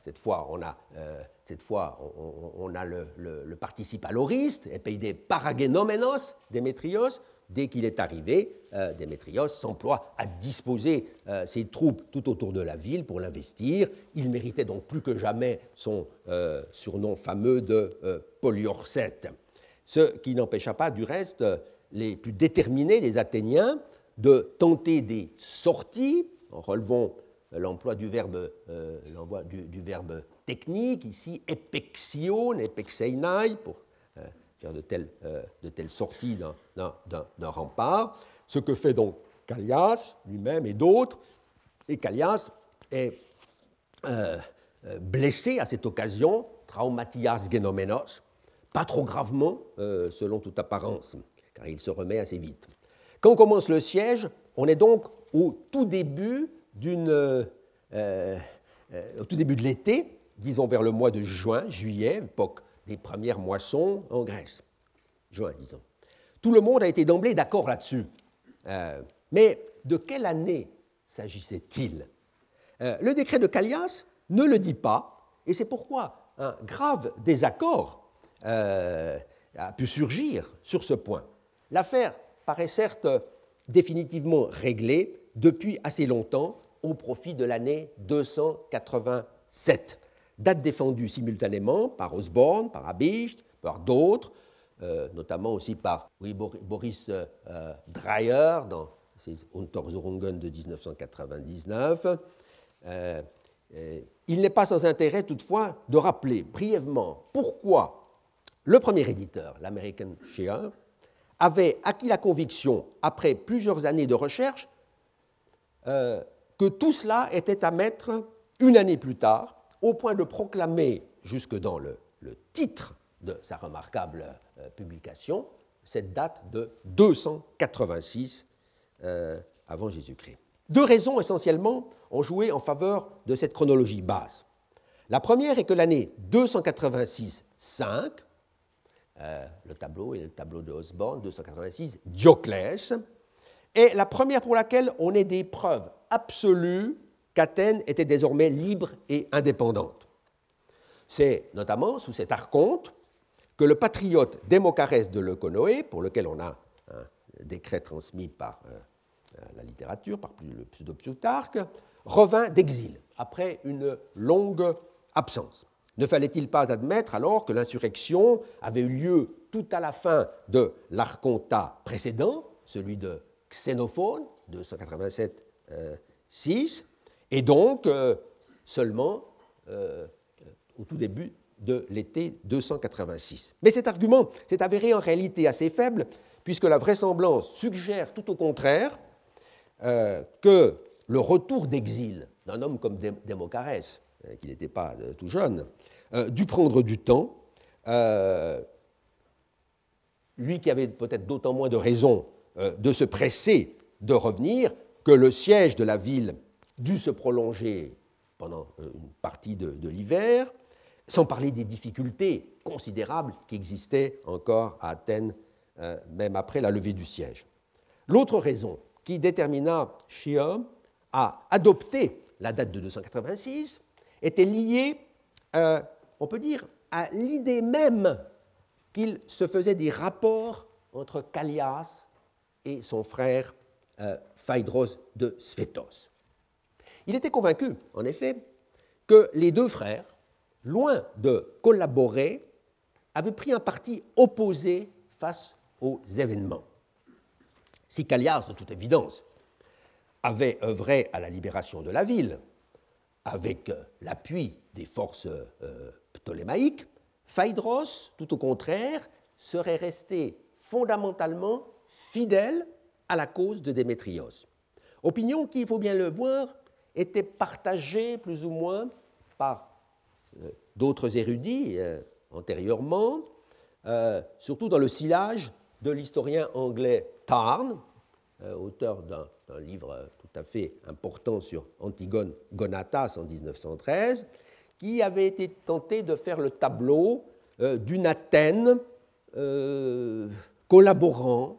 cette fois, on a, cette fois, on, a le, le, le participe aloriste, des paragenomenos, Démétrios, dès qu'il est arrivé, euh, Démétrios s'emploie à disposer euh, ses troupes tout autour de la ville pour l'investir. Il méritait donc plus que jamais son euh, surnom fameux de Poliorcète. Ce qui n'empêcha pas, du reste, les plus déterminés des Athéniens de tenter des sorties, en relevant l'emploi du verbe, technique, ici epexio, epexeinai, pour de telles, telles sorties d'un rempart. Ce que fait donc Callias lui-même et d'autres. Et Callias est blessé à cette occasion, traumatias genomenos, pas trop gravement selon toute apparence, car il se remet assez vite. Quand commence le siège, on est donc au tout début d'une, euh, euh, au tout début de l'été, disons vers le mois de juin, juillet, époque des premières moissons en Grèce. Juin, disons. Tout le monde a été d'emblée d'accord là-dessus. Euh, mais de quelle année s'agissait-il? Le décret de Callias ne le dit pas, et c'est pourquoi un grave désaccord a pu surgir sur ce point. L'affaire paraît certes définitivement réglée depuis assez longtemps au profit de l'année 287, date défendue simultanément par Osborne, par Abicht, par d'autres, euh, notamment aussi par Boris euh, Dreyer dans ses Untersuchungen de 1999. Euh, il n'est pas sans intérêt toutefois de rappeler brièvement pourquoi le premier éditeur, l'American Share, avait acquis la conviction, après plusieurs années de recherche, euh, que tout cela était à mettre une année plus tard, au point de proclamer, jusque dans le, titre de sa remarquable euh, publication, cette date de 286 euh, avant Jésus-Christ. Deux raisons essentiellement ont joué en faveur de cette chronologie basse. La première est que l'année 286-5, le tableau est le tableau de Osborne, 286, Dioclès, est la première pour laquelle on ait des preuves absolues qu'Athènes était désormais libre et indépendante. C'est notamment sous cet archonte que le patriote Démocarès de Leuconoé, pour lequel on a un décret transmis par euh, la littérature, par le pseudo-Plutarque, revint d'exil après une longue absence. Ne fallait-il pas admettre alors que l'insurrection avait eu lieu tout à la fin de l'archontat précédent, celui de Xénophone, 287-6, et donc euh, seulement euh, au tout début de l'été 286. Mais cet argument s'est avéré en réalité assez faible, puisque la vraisemblance suggère tout au contraire euh, que le retour d'exil d'un homme comme Démocarès, qui n'était pas tout jeune, dut prendre du temps. lui qui avait peut-être d'autant moins de raisons de se presser de revenir que le siège de la ville dut se prolonger pendant euh, une partie de, l'hiver, sans parler des difficultés considérables qui existaient encore à Athènes, euh, même après la levée du siège. L'autre raison qui détermina Chiom à adopter la date de 286 était liée, on peut dire, à l'idée même qu'il se faisait des rapports entre Callias et son frère euh, Phaedros de Sphétos. Il était convaincu, en effet, que les deux frères, loin de collaborer, avaient pris un parti opposé face aux événements. Si Callias, de toute évidence, avait œuvré à la libération de la ville, avec euh, l'appui des forces euh, ptolémaïques, Phaedros, tout au contraire, serait resté fondamentalement fidèle à la cause de Démétrios. Opinion qui, il faut bien le voir, était partagée plus ou moins par euh, d'autres érudits euh, antérieurement, euh, surtout dans le sillage de l'historien anglais Tarn, auteur d'un livre tout à fait important sur Antigone Gonatas en 1913, qui avait été tenté de faire le tableau d'une Athènes collaborant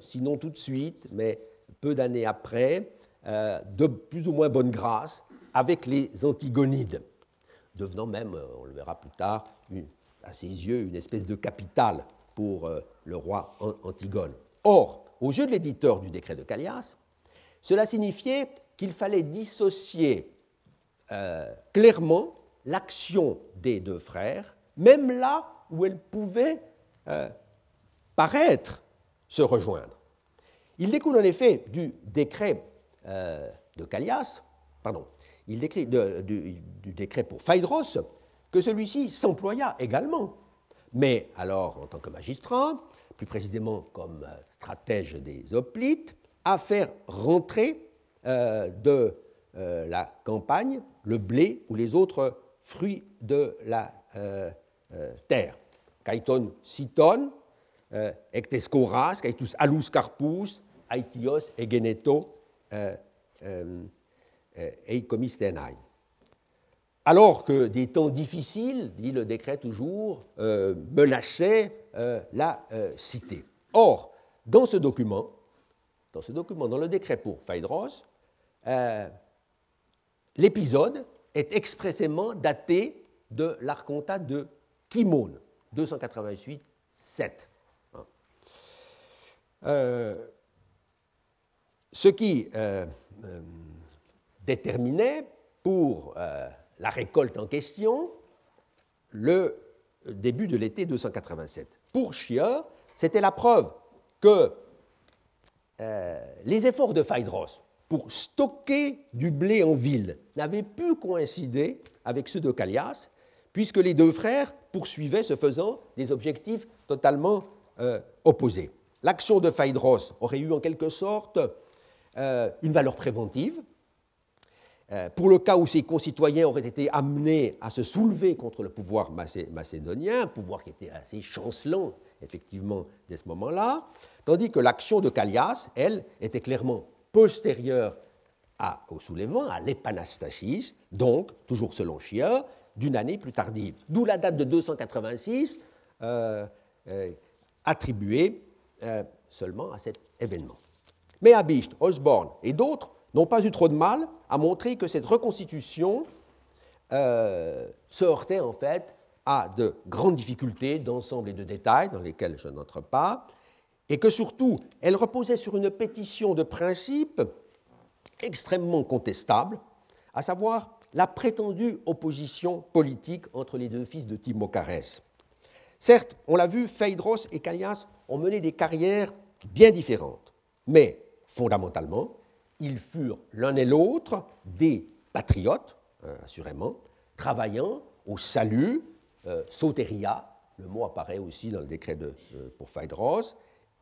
sinon tout de suite, mais peu d'années après, euh, de plus ou moins bonne grâce avec les Antigonides, devenant même, euh, on le verra plus tard, à ses yeux, une espèce de capitale pour le roi Antigone. Or, aux yeux de l'éditeur du décret de Callias, cela signifiait qu'il fallait dissocier clairement l'action des deux frères, même là où elle pouvait paraître se rejoindre. Il découle en effet du décret euh, de Callias pardon, il décrit du, décret pour Phaedros que celui-ci s'employa également, mais alors en tant que magistrat, plus précisément comme stratège des hoplites, à faire rentrer euh, de euh, la campagne le blé ou les autres fruits de la terre. Kaiton siton, ectescoras, kaitus alus carpus, aitios egeneto eicomistenai. Alors que des temps difficiles, dit le décret toujours, menaçaient la cité. Or, dans ce document, dans ce document, dans le décret pour Phaedros, euh, l'épisode est expressément daté de l'archontat de Kimon, 288-7. Hein. Euh, ce qui euh, déterminait pour la récolte en question le début de l'été 287. Pour Chia, c'était la preuve que les efforts de Phaedros pour stocker du blé en ville n'avaient pu coïncider avec ceux de Callias, puisque les deux frères poursuivaient, ce faisant, des objectifs totalement euh, opposés. L'action de Phaedros aurait eu en quelque sorte euh, une valeur préventive. Euh, pour le cas où ses concitoyens auraient été amenés à se soulever contre le pouvoir macédonien, pouvoir qui était assez chancelant, effectivement, dès ce moment-là, tandis que l'action de Callias, elle, était clairement postérieure au soulèvement, à l'épanastasis, donc, toujours selon Chia, d'une année plus tardive. D'où la date de 286 euh, attribuée seulement à cet événement. Mais Abicht, Osborne et d'autres n'ont pas eu trop de mal à montrer que cette reconstitution se heurtait en fait à de grandes difficultés d'ensemble et de détails dans lesquels je n'entre pas, et que surtout, elle reposait sur une pétition de principe extrêmement contestable, à savoir la prétendue opposition politique entre les deux fils de Timochares. Certes, on l'a vu, Phaedros et Callias ont mené des carrières bien différentes, mais fondamentalement, ils furent l'un et l'autre des patriotes, euh, assurément, travaillant au salut, euh, soteria, le mot apparaît aussi dans le décret de, euh, pour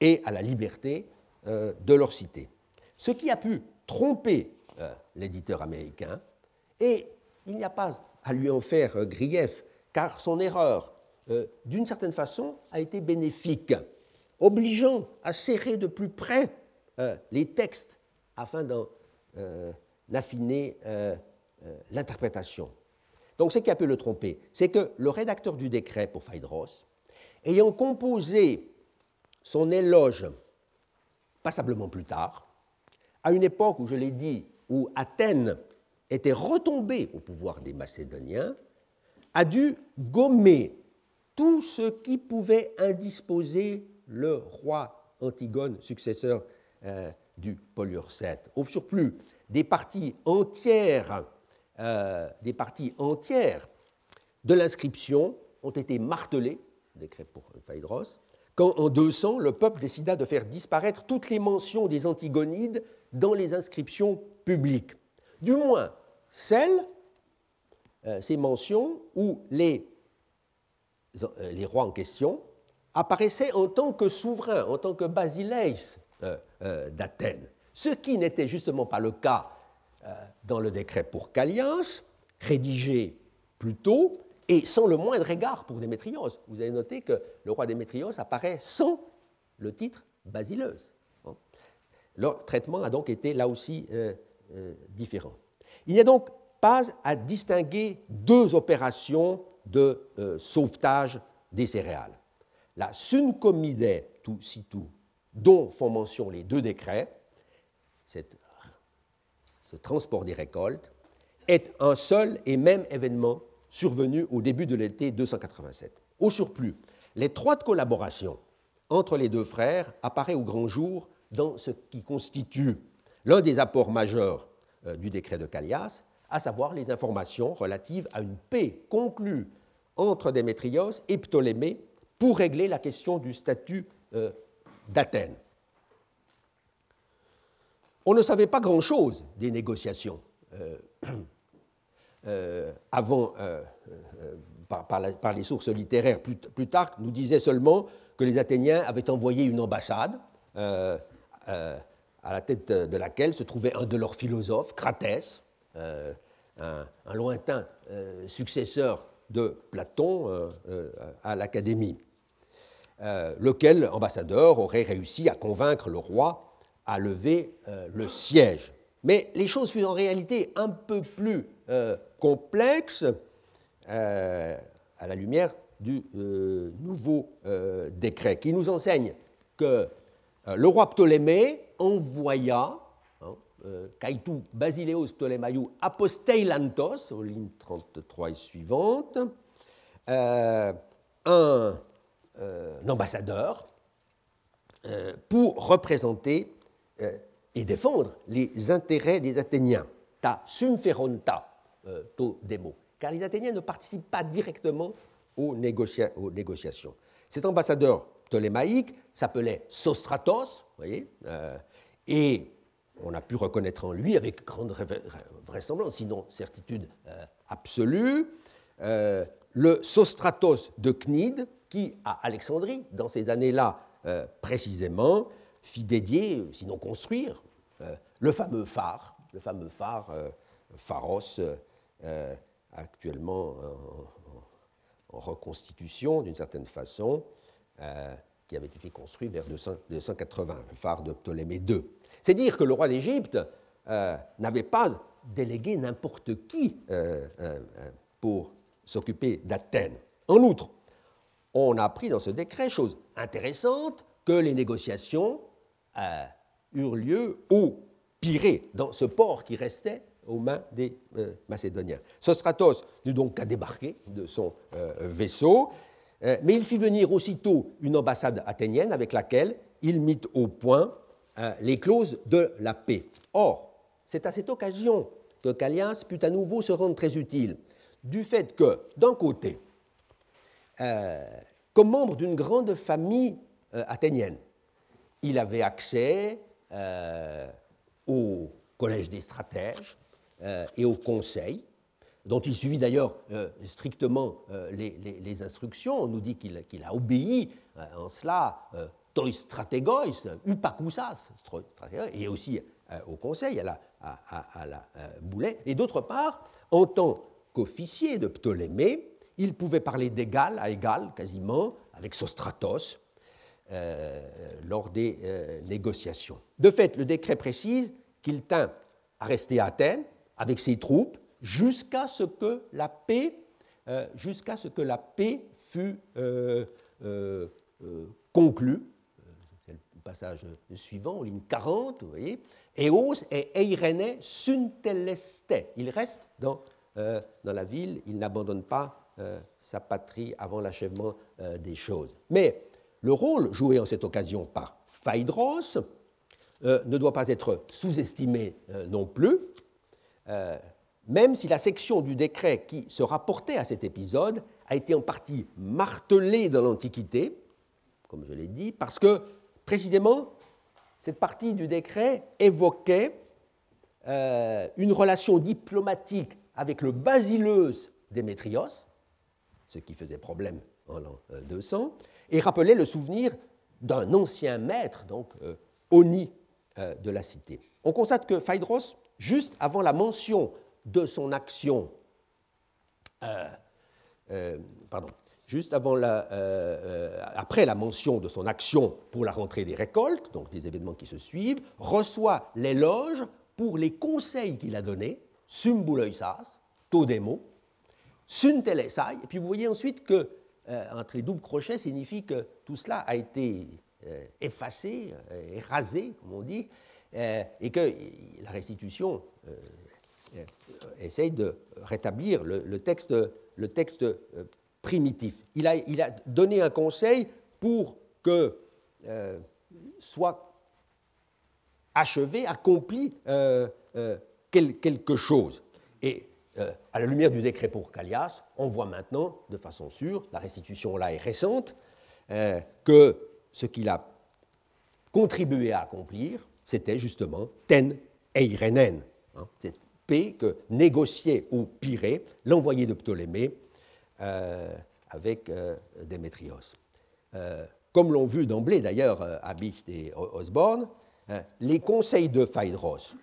et à la liberté euh, de leur cité. Ce qui a pu tromper euh, l'éditeur américain, et il n'y a pas à lui en faire grief, car son erreur, d'une certaine façon, a été bénéfique, obligeant à serrer de plus près les textes afin d'en affiner l'interprétation. Donc ce qui a pu le tromper, c'est que le rédacteur du décret pour Phaedros, ayant composé son éloge passablement plus tard, à une époque où, je l'ai dit, où Athènes était retombée au pouvoir des Macédoniens, a dû gommer tout ce qui pouvait indisposer le roi Antigone, successeur euh, du Poliorcète. Au surplus, des parties entières, euh, des parties entières de l'inscription ont été martelées, décret pour Phaedros, quand en 200, le peuple décida de faire disparaître toutes les mentions des Antigonides dans les inscriptions publiques. Du moins, celles, euh, ces mentions où les, les, rois en question apparaissaient en tant que souverains, en tant que basileis d'Athènes, ce qui n'était justement pas le cas dans le décret pour Callias, rédigé plus tôt, et sans le moindre égard pour Démétrios. Vous avez noté que le roi Démétrios apparaît sans le titre Basileus. Leur traitement a donc été là aussi euh, euh, différent. Il n'y a donc pas à distinguer deux opérations de euh, sauvetage des céréales. La suncomide tout situ, dont font mention les deux décrets, ce transport des récoltes, est un seul et même événement survenu au début de l'été 287. Au surplus, l'étroite collaboration entre les deux frères apparaît au grand jour dans ce qui constitue l'un des apports majeurs euh, du décret de Callias, à savoir les informations relatives à une paix conclue entre Démétrios et Ptolémée pour régler la question du statut euh, d'Athènes. On ne savait pas grand-chose des négociations euh, avant, par, les sources littéraires tard, nous disait seulement que les Athéniens avaient envoyé une ambassade à la tête de laquelle se trouvait un de leurs philosophes, Cratès, un, lointain successeur de Platon à l'Académie. Euh, lequel ambassadeur aurait réussi à convaincre le roi à lever euh, le siège. Mais les choses furent en réalité un peu plus euh, complexes à la lumière du nouveau décret qui nous enseigne que le roi Ptolémée envoya hein, Kaitou Basileus Ptolemaiou Aposteilantos, aux lignes 33 et suivantes, un ambassadeur euh, pour représenter euh, et défendre les intérêts des Athéniens. Ta sumferonta to demo. Car les Athéniens ne participent pas directement aux, négociations. Cet ambassadeur ptolémaïque s'appelait Sostratos, voyez, et on a pu reconnaître en lui, avec grande vraisemblance, sinon certitude absolue, le Sostratos de Cnide, qui, à Alexandrie, dans ces années-là euh, précisément, fit dédier, sinon construire, euh, le fameux phare, le fameux phare euh, Pharos, actuellement en, reconstitution d'une certaine façon, qui avait été construit vers 280, le phare de Ptolémée II. C'est dire que le roi d'Égypte n'avait pas délégué n'importe qui pour s'occuper d'Athènes. En outre, on a appris dans ce décret, chose intéressante, que les négociations euh, eurent lieu au Pirée, dans ce port qui restait aux mains des euh, Macédoniens. Sostratos n'eut donc qu'à débarquer de son euh, vaisseau, mais il fit venir aussitôt une ambassade athénienne avec laquelle il mit au point les clauses de la paix. Or, c'est à cette occasion que Callias put à nouveau se rendre très utile, du fait que, d'un côté, comme membre d'une grande famille euh, athénienne. Il avait accès euh, au collège des stratèges et au conseil, dont il suivit d'ailleurs strictement les, instructions. On nous dit qu'il a obéi en cela toi strategois, upakousas, et aussi au conseil, à la boulet. Et d'autre part, en tant qu'officier de Ptolémée, il pouvait parler d'égal à égal, quasiment, avec Sostratos, euh, lors des euh, négociations. De fait, le décret précise qu'il tint à rester à Athènes avec ses troupes jusqu'à ce que la paix, euh, jusqu'à ce que la paix fût conclue. C'est le passage suivant, ligne 40, vous voyez. Eos et Eirene sunteleste. Il reste dans, dans la ville, il n'abandonne pas euh, sa patrie avant l'achèvement euh, des choses. Mais le rôle joué en cette occasion par Phaedros euh, ne doit pas être sous-estimé non plus, même si la section du décret qui se rapportait à cet épisode a été en partie martelée dans l'Antiquité, comme je l'ai dit, parce que précisément cette partie du décret évoquait une relation diplomatique avec le basileus Démétrios, ce qui faisait problème en l'an 200, euh, et rappelait le souvenir d'un ancien maître, donc euh, Oni euh, de la cité. On constate que Phaedros, juste avant la mention de son action, après la mention de son action pour la rentrée des récoltes, donc des événements qui se suivent, reçoit l'éloge pour les conseils qu'il a donnés, symbuloisas, todemo, suntelesai. Et puis vous voyez ensuite que euh, entre les doubles crochets signifie que tout cela a été euh, effacé, euh, rasé, comme on dit, et que la restitution essaye de rétablir le, texte, le texte primitif. Il a, donné un conseil pour que soit achevé, accompli quelque chose. Euh, à la lumière du décret pour Callias, on voit maintenant, de façon sûre, la restitution là est récente, euh, que ce qu'il a contribué à accomplir, c'était justement ten eirenen. Hein, paix que négociait au Pirée l'envoyé de Ptolémée avec Démétrios. comme l'ont vu d'emblée d'ailleurs Abicht et Osborne, les conseils de Phaedros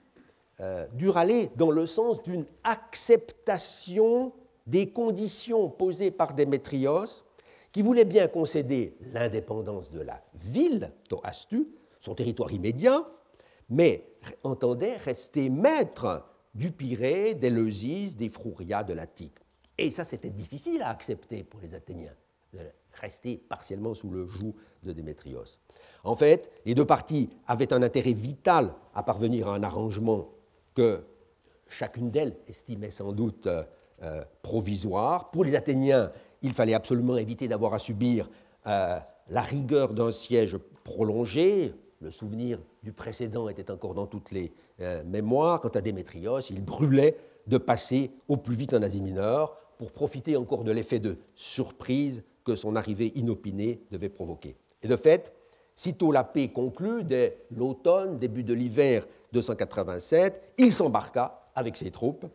durent aller dans le sens d'une acceptation des conditions posées par Démétrios, qui voulait bien concéder l'indépendance de la ville, Toastu, son territoire immédiat, mais entendait rester maître du Pirée, des Leusis, des Frouria, de l'Attique. Et ça, c'était difficile à accepter pour les Athéniens, de rester partiellement sous le joug de Démétrios. En fait, les deux parties avaient un intérêt vital à parvenir à un arrangement que chacune d'elles estimait sans doute euh, euh, provisoire. Pour les Athéniens, il fallait absolument éviter d'avoir à subir euh, la rigueur d'un siège prolongé. Le souvenir du précédent était encore dans toutes les mémoires. Quant à Démétrios, il brûlait de passer au plus vite en Asie mineure pour profiter encore de l'effet de surprise que son arrivée inopinée devait provoquer. Et de fait, sitôt la paix conclue, dès l'automne, début de l'hiver 287, il s'embarqua avec ses troupes,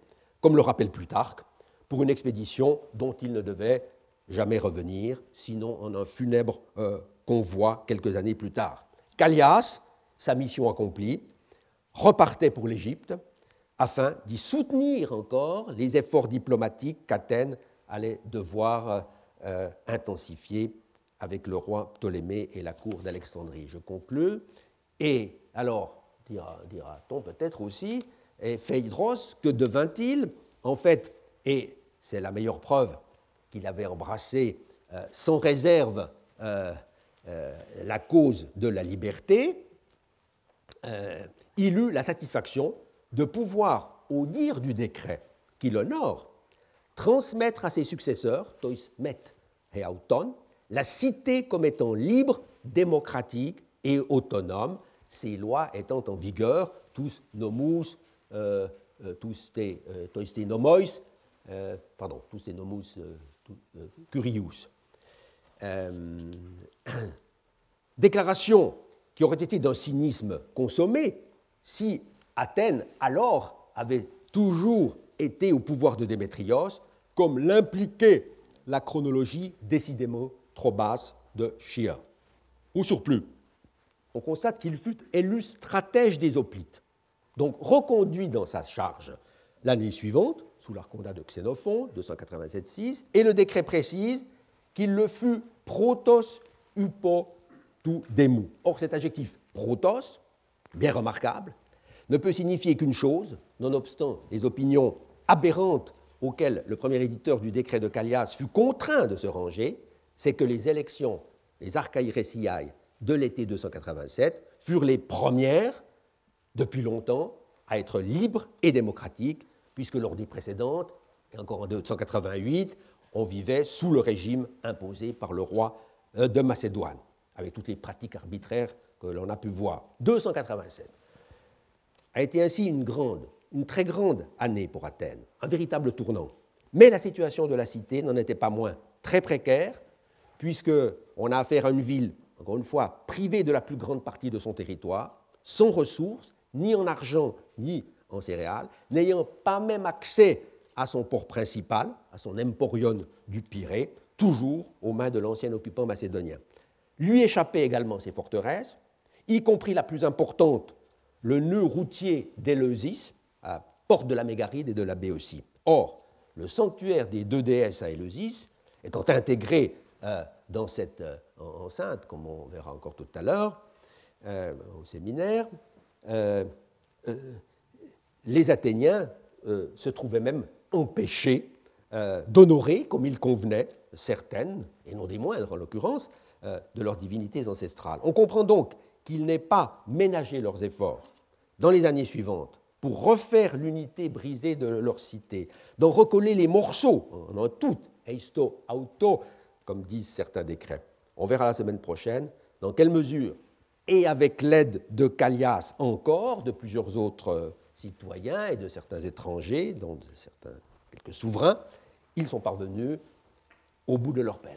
comme le rappelle Plutarque, pour une expédition dont il ne devait jamais revenir, sinon en un funèbre euh, convoi quelques années plus tard. Callias, sa mission accomplie, repartait pour l'Égypte afin d'y soutenir encore les efforts diplomatiques qu'Athènes allait devoir euh, intensifier avec le roi Ptolémée et la cour d'Alexandrie. Je conclus. Et alors, dira-t-on peut-être aussi, et Phaedros, que devint-il En fait, et c'est la meilleure preuve qu'il avait embrassé euh, sans réserve euh, euh, la cause de la liberté, il eut la satisfaction de pouvoir, au dire du décret qui l'honore, transmettre à ses successeurs, Tois Met et Auton, la cité comme étant libre, démocratique et autonome, ces lois étant en vigueur, tous nomus, tous tes, nomois, pardon, tous tes nomus euh, Curius. Euh, déclaration qui aurait été d'un cynisme consommé si Athènes, alors, avait toujours été au pouvoir de Démétrios, comme l'impliquait la chronologie décidément trop basse de Chia. Au surplus, on constate qu'il fut élu stratège des hoplites, donc reconduit dans sa charge l'année suivante, sous l'arcondat de Xénophon, 287-6, et le décret précise qu'il le fut protos upo tout demu. Or, cet adjectif protos, bien remarquable, ne peut signifier qu'une chose, nonobstant les opinions aberrantes auxquelles le premier éditeur du décret de Callias fut contraint de se ranger, c'est que les élections, les archaïresiae de l'été 287, furent les premières, depuis longtemps, à être libres et démocratiques, puisque lors des précédentes, et encore en 288, on vivait sous le régime imposé par le roi euh, de Macédoine, avec toutes les pratiques arbitraires que l'on a pu voir. 287 a été ainsi une grande, une très grande année pour Athènes, un véritable tournant. Mais la situation de la cité n'en était pas moins très précaire, puisqu'on a affaire à une ville, encore une fois, privée de la plus grande partie de son territoire, sans ressources, ni en argent, ni en céréales, n'ayant pas même accès à son port principal, à son emporion du Pirée, toujours aux mains de l'ancien occupant macédonien. Lui échappaient également ses forteresses, y compris la plus importante, le nœud routier d'Éleusis, à porte de la Mégaride et de la Béotie. Or, le sanctuaire des deux déesses à Éleusis, étant intégré euh, dans cette euh, enceinte, comme on verra encore tout à l'heure, euh, au séminaire, les Athéniens euh, se trouvaient même empêchés euh, d'honorer, comme il convenait, certaines, et non des moindres en l'occurrence, euh, de leurs divinités ancestrales. On comprend donc qu'ils n'aient pas ménagé leurs efforts dans les années suivantes pour refaire l'unité brisée de leur cité, d'en recoller les morceaux en un tout, eisto, auto, comme disent certains décrets. On verra la semaine prochaine dans quelle mesure, et avec l'aide de Callias encore, de plusieurs autres citoyens et de certains étrangers, dont certains, quelques souverains, ils sont parvenus au bout de leur peine.